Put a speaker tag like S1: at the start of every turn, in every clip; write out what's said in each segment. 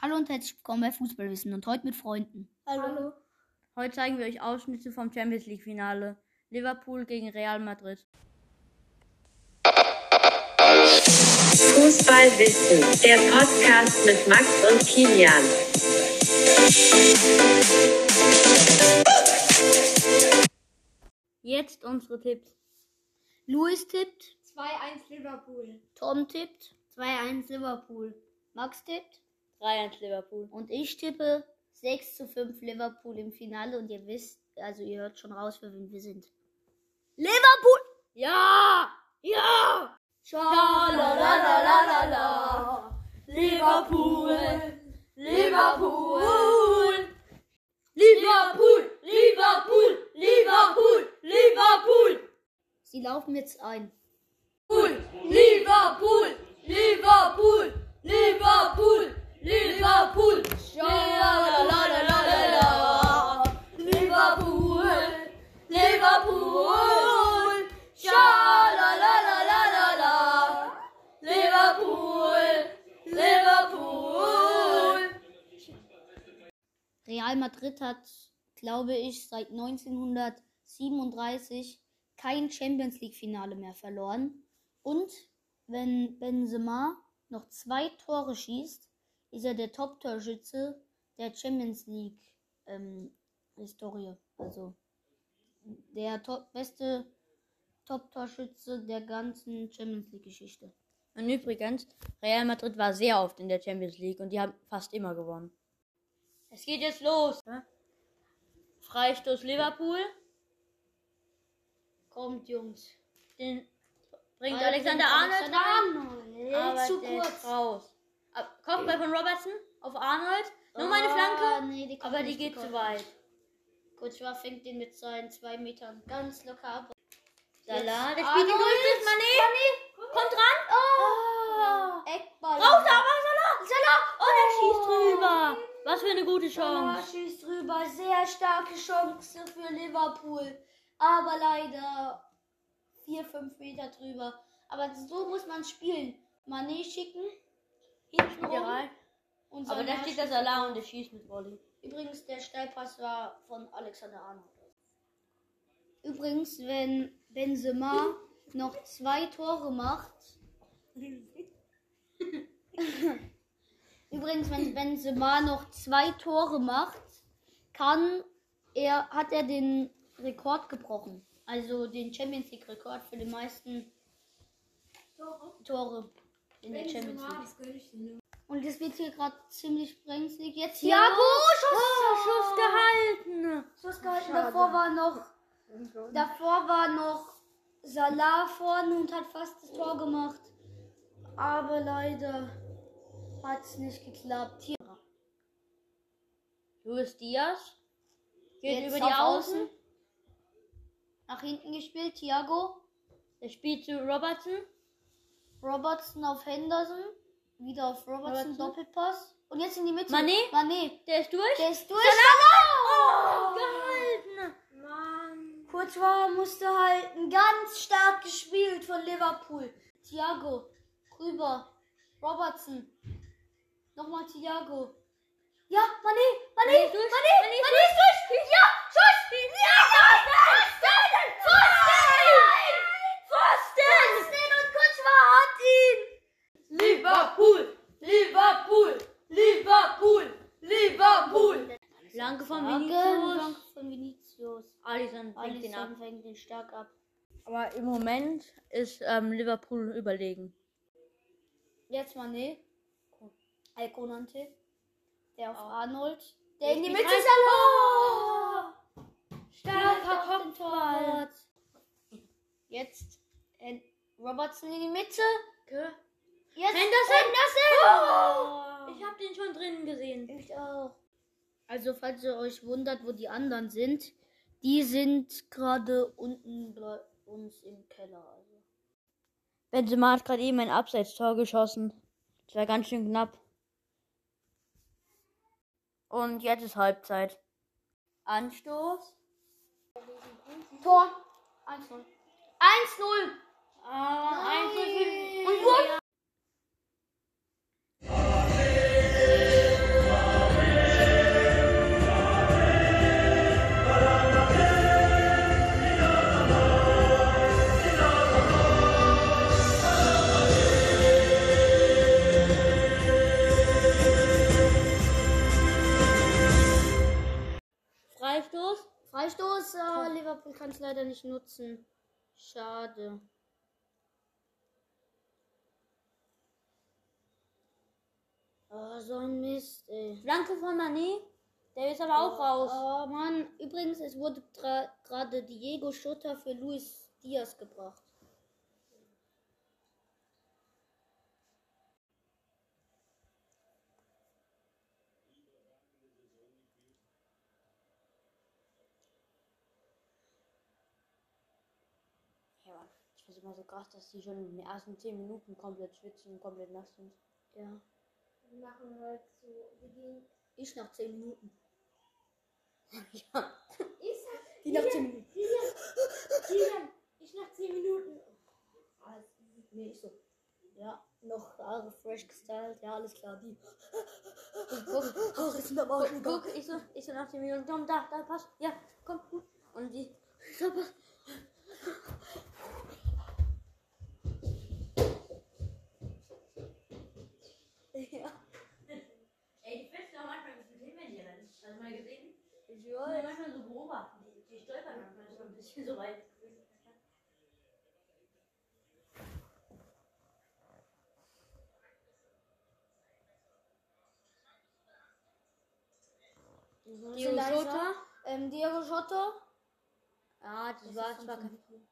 S1: Hallo und herzlich willkommen bei Fußballwissen und heute mit Freunden.
S2: Hallo.
S3: Heute zeigen wir euch Ausschnitte vom Champions League Finale. Liverpool gegen Real Madrid.
S4: Fußballwissen, der Podcast mit Max und Kilian.
S3: Jetzt unsere Tipps.
S1: Luis tippt,
S2: 2-1 Liverpool.
S1: Tom tippt, 2-1 Liverpool. Max tippt
S3: 3-1 Liverpool.
S1: und ich tippe 6 zu 5 Liverpool im Finale und ihr wisst, also ihr hört schon raus, für wen wir sind. Liverpool!
S3: Ja! Ja!
S2: Schalalalalalala. Liverpool. Liverpool. Liverpool. Liverpool. Liverpool. Liverpool.
S1: Sie laufen jetzt ein.
S2: Liverpool. Liverpool. Liverpool. Liverpool. Schalalalalalala. Liverpool. Liverpool. Liverpool. Liverpool.
S1: Real Madrid hat, glaube ich, seit 1937 kein Champions League Finale mehr verloren. Und wenn Benzema noch zwei Tore schießt, ist er der Top-Torschütze der Champions League ähm, Historie. Also der top beste Top-Torschütze der ganzen Champions League Geschichte.
S3: Und übrigens, Real Madrid war sehr oft in der Champions League und die haben fast immer gewonnen. Es geht jetzt los. ne? Freistoß Liverpool.
S1: Kommt, Jungs.
S3: Den bringt Alexander Arnold
S1: Alexander
S3: rein.
S1: Arnold.
S3: Aber
S1: zu kurz.
S3: raus. Kopfball von Robertson auf Arnold. Nur meine
S1: Ah,
S3: Flanke.
S1: nee, die
S3: aber die geht zu weit.
S1: Courtois fängt den mit seinen zwei Metern ganz locker ab.
S3: Salah, der spielt
S1: Arnold.
S3: durch. Mané. Kommt ran.
S1: Oh! Eckball.
S3: Raus, aber Salah. Salah. Und er schießt drüber. Was für eine gute
S1: Salah
S3: Chance.
S1: schießt drüber. Sehr starke Chance für Liverpool. Aber leider 4-5 Meter drüber. Aber so muss man spielen. Mané schicken. Hinten
S3: rein.
S1: Und
S3: Aber da steht Salah
S1: drauf.
S3: und der schießt mit Volley.
S1: Übrigens, der Steilpass war von Alexander Arnold. Übrigens, wenn Benzema noch zwei Tore macht. Übrigens, wenn Benzema noch zwei Tore macht, kann er, hat er den Rekord gebrochen. Also den Champions League Rekord für die meisten Tore in der Champions League. Und es wird hier gerade ziemlich brenzlig. Jetzt Thiago!
S3: Oh, Schuss gehalten.
S1: Schuss gehalten. Davor war noch, davor war noch Salah vorne und hat fast das Tor gemacht. Aber leider hat es nicht geklappt. Hier
S3: Luis Diaz geht
S1: Jetzt
S3: über die
S1: auf
S3: Außen.
S1: nach hinten gespielt. Thiago.
S3: Er spielt zu Robertson.
S1: Robertson auf Henderson. Wieder auf Robertson,
S3: Robertson.
S1: Doppelpass. Und jetzt in die Mitte.
S3: Mané?
S1: Mané.
S3: Der ist durch.
S1: Der ist durch.
S3: Oh, gehalten.
S1: Courtois musste halten. Ganz stark gespielt von Liverpool. Thiago. Rüber. Robertson. Nochmal Thiago. Ja, Mané. Mané.
S3: Mané ist durch.
S1: Mané.
S3: Mané ist
S1: Mané ist durch. Ja, Schuss. Ja, Pfosten. Pfosten. Pfosten. Pfosten. Und Courtois hat ihn.
S2: Liverpool. Liverpool. Liverpool. Liverpool.
S3: Flanke von. Vinicius.
S1: Danke von Vinicius.
S3: Alisson fängt den ab.
S1: Fängt den stark ab.
S3: Aber im Moment ist ähm, Liverpool überlegen.
S1: Jetzt Mané. El Konante. Der auf
S3: Auch.
S1: Arnold. Der in die Mitte
S3: rein.
S1: Salah.
S3: Starker
S1: auf den
S3: Kopfball.
S1: Jetzt äh, Robertson in die Mitte. Jetzt
S3: Henderson.
S1: Henderson.
S3: Ich habe den schon drinnen gesehen.
S1: Ich auch. Also, falls ihr euch wundert, wo die anderen sind, die sind gerade unten bei uns im Keller. Also.
S3: Benzema hat gerade eben ein Abseitstor geschossen. Das war ganz schön knapp. Und jetzt ist Halbzeit. Anstoß.
S1: Tor. 1-0. 1-0.
S3: Aber
S1: Und what? Freistoß? Freistoß, äh, Liverpool kann es leider nicht nutzen. Schade. Oh, so ein Mist, ey.
S3: Flanke von Mané. Der ist aber auch raus.
S1: Oh Mann, übrigens, es wurde gerade Diego Schotter für Luis Diaz gebracht.
S3: Ja, ich finde es immer so krass, dass die schon in den ersten 10 Minuten komplett schwitzen und komplett nass sind.
S1: Ja.
S2: Wir machen halt so. Wir gehen.
S1: Ich nach 10 Minuten.
S3: ja.
S2: Ich sag.
S1: Die nach 10 Minuten.
S2: Kilian, Kilian, ich nach 10 Minuten. Easy.
S1: Nee, ich so. Ja, noch Haare fresh gestylt. Ja, alles klar. Die. Guck, guck, ist in aber
S3: Guck, guck, ich so, ich so nach 10 Minuten, komm, da, da, passt. Ja, komm. Und die.
S1: Da passt.
S3: Ja. Ey, die fällst ja manchmal ein bisschen hin, wenn die rennen. Hast du mal gesehen?
S1: Ich
S3: Die
S1: weiß.
S3: manchmal so beobachten. Die, die stolpern manchmal so ein bisschen so weit.
S1: Diego Jota. Ähm, Diego Jota.
S3: Ja, das
S1: Das
S3: war zwar
S1: von
S3: kein.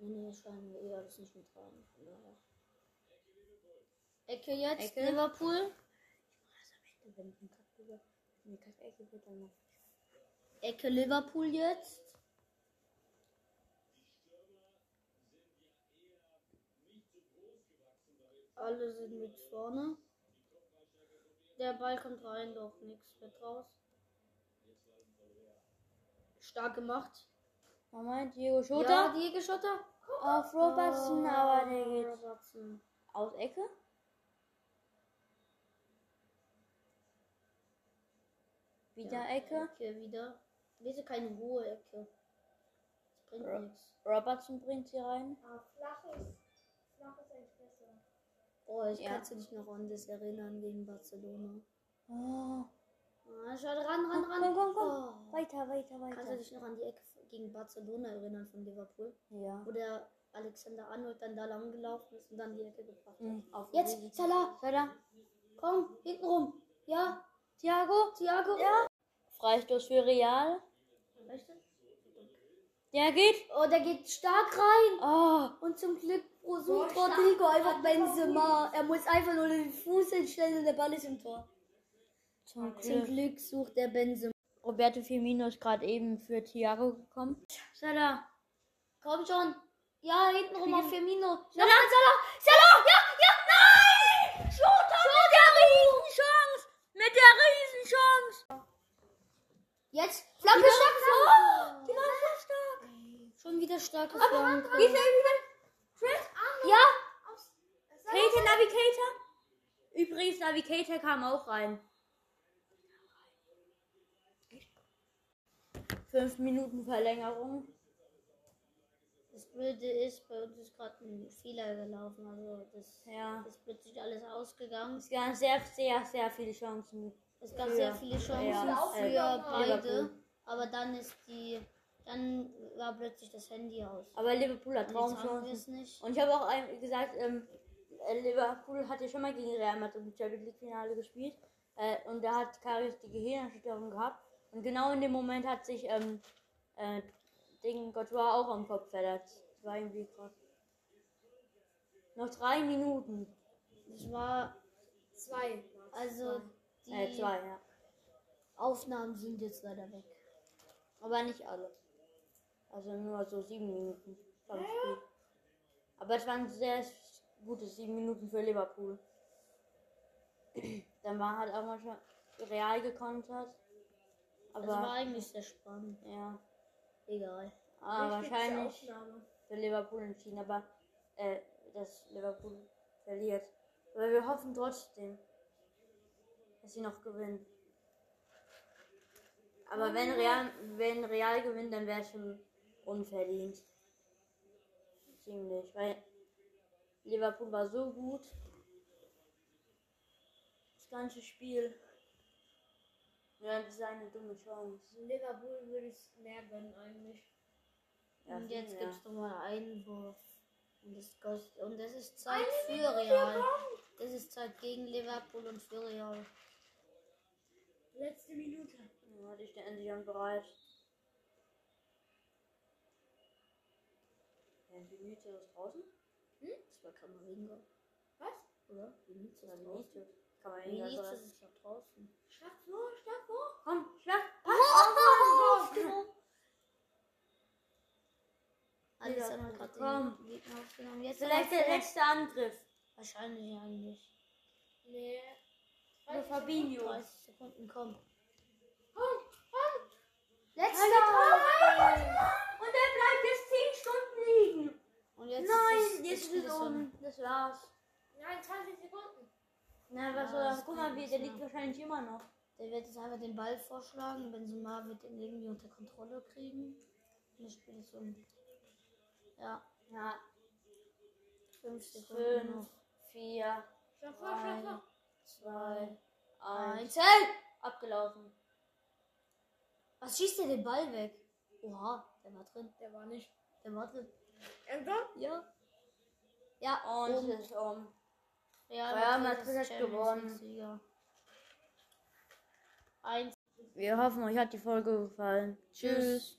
S1: Nee, nee, scheinen wir eher das nicht. Von daher. Ecke jetzt,
S3: Ecke.
S1: Liverpool.
S3: Wenn ein Kack über eine Kackecke wird, dann noch.
S1: Ecke Liverpool jetzt. Alle sind mit vorne. Der Ball kommt rein, doch nichts wird raus. Stark gemacht.
S3: Moment, Diego
S1: Ja,
S3: Schota
S1: Diego Schotter.
S3: auf Robertson, aber der geht
S1: Robertson.
S3: aus Ecke. Wieder
S1: Ja,
S3: Ecke.
S1: Ecke wieder. Bitte keine hohe Ecke. Das bringt
S3: Ja.
S1: nichts.
S3: Robertson bringt sie rein.
S2: Aber flach ist. Flach ist eigentlich besser.
S1: Oh, ich
S3: Ja.
S1: kann dich noch an das erinnern gegen Barcelona.
S3: Oh.
S1: Ah, schade, ran, ran, ran.
S3: Komm, komm, komm.
S1: Oh.
S3: Weiter, weiter,
S1: Kannst du
S3: weiter.
S1: dich noch an die Ecke gegen Barcelona erinnern von Liverpool?
S3: Ja.
S1: Wo der Alexander Arnold dann da lang gelaufen ist und dann die Ecke gebracht hat.
S3: Mhm, auf
S1: Jetzt, Salah,
S3: Salah.
S1: komm, hinten rum. Ja,
S3: Thiago.
S1: Thiago.
S3: Ja. Freistoß für Real.
S1: Weißt du?
S3: Der geht.
S1: Oh, der geht stark rein.
S3: Oh.
S1: Und zum Glück versucht. Rodrigo einfach Benzema. Er muss einfach nur den Fuß hinstellen und der Ball ist im Tor.
S3: Zum
S1: Zum
S3: Glück.
S1: Glück sucht der Benzema.
S3: Roberto Firmino ist gerade eben für Thiago gekommen. Salah.
S1: Komm schon. Ja, hinten rum auf Firmino.
S3: Salah, Salah, Salah, ja, ja, nein! Schota mit der Riesenchance! Mit der Riesenchance!
S1: Jetzt. Flanke stark.
S3: Oh, die war so stark.
S1: Schon wieder starkes Flanke.
S3: Wie viel, wie viel? Chris?
S1: Ja.
S3: Kate Navigator? Übrigens, Navigator kam auch rein. Fünf Minuten Verlängerung.
S1: Das Blöde ist, bei uns ist gerade ein Fehler gelaufen. Also das
S3: Ja.
S1: ist plötzlich alles ausgegangen.
S3: Es gab sehr, sehr, sehr viele Chancen.
S1: Es gab
S3: Für-
S1: sehr viele Chancen
S3: ja,
S1: für
S3: äh,
S1: beide. Aber dann ist die. Dann war plötzlich das Handy aus.
S3: Aber Liverpool hat Traumchancen.
S1: es nicht.
S3: Und ich habe auch gesagt, ähm, äh, Liverpool hat ja schon mal gegen Real Madrid im Champions League Finale gespielt. Äh, und da hat Karius die Gehirnerschütterung gehabt. Und genau in dem Moment hat sich ähm, äh, Ding Courtois auch am Kopf verletzt. Das war irgendwie krass. Noch drei Minuten.
S1: Das war.
S2: Zwei.
S1: Also die
S3: Äh, zwei, ja.
S1: Aufnahmen sind jetzt leider weg.
S3: Aber nicht alle. Also nur so sieben Minuten Spiel. Aber es waren sehr gute sieben Minuten für Liverpool. Dann war halt auch manchmal Real gekontert.
S1: Das war
S3: Aber
S1: eigentlich sehr spannend.
S3: ja,
S1: Egal.
S3: ah, wahrscheinlich für Liverpool entschieden. Aber äh, dass Liverpool verliert. Aber wir hoffen trotzdem, dass sie noch gewinnen. Aber wenn Real, wenn Real gewinnt, dann wäre es schon unverdient. Ziemlich, weil Liverpool war so gut. Das ganze Spiel. Ja, das ist eine dumme Chance.
S2: Liverpool würde es mehr gönnen eigentlich.
S3: Ja,
S1: und jetzt
S3: ja.
S1: gibt es nochmal einen Einwurf. Und das, kostet, und das ist Zeit
S2: Eine
S1: für Real. Das ist Zeit gegen Liverpool und für Real.
S2: Letzte Minute.
S3: Ja, die stehen endlich an bereit. Ja, Vinicius ist draußen?
S1: Das war Kameringa.
S2: Was?
S1: Oder? Vinicius ist draußen.
S3: Vinicius sagen.
S1: ist noch draußen.
S2: Schlag vor, schlag vor.
S3: Komm, schlag!
S1: Alles
S3: Ja,
S1: haben gerade
S3: komm.
S1: den Gegner aufgenommen. Jetzt
S3: Vielleicht der letzte Angriff.
S1: Wahrscheinlich eigentlich.
S2: Nee.
S3: Für Fabinho.
S1: 30 Sekunden, komm.
S2: Komm, komm.
S1: Letzter!
S3: Und der bleibt jetzt 10 Stunden liegen.
S1: Und jetzt
S3: Nein,
S1: ist
S3: jetzt ist es um. Das war's.
S2: Nein, 20 Sekunden.
S3: Na, was
S1: Ja,
S3: soll
S1: das?
S3: Guck mal, wie, der liegt wahrscheinlich immer noch.
S1: Der wird jetzt einfach den Ball vorschlagen. Benzema wird den irgendwie unter Kontrolle kriegen. Und das Spiel ist um. Ja,
S3: Ja,
S1: 5 Sekunden
S3: 5,
S1: noch.
S3: 4,
S2: Schlag vor, schlag vor.
S3: 2,
S1: 1.
S3: 1.
S1: Zähl!
S3: Abgelaufen.
S1: Was schießt der den Ball weg? Oha, der war drin.
S2: Der war nicht.
S1: Der war drin.
S2: Ernsthaft?
S1: Ja. Ja,
S3: Und es ist um.
S1: Real
S3: Real
S1: Madrid
S3: hat gewonnen.
S1: Eins.
S3: Wir hoffen, euch hat die Folge gefallen. Tschüss.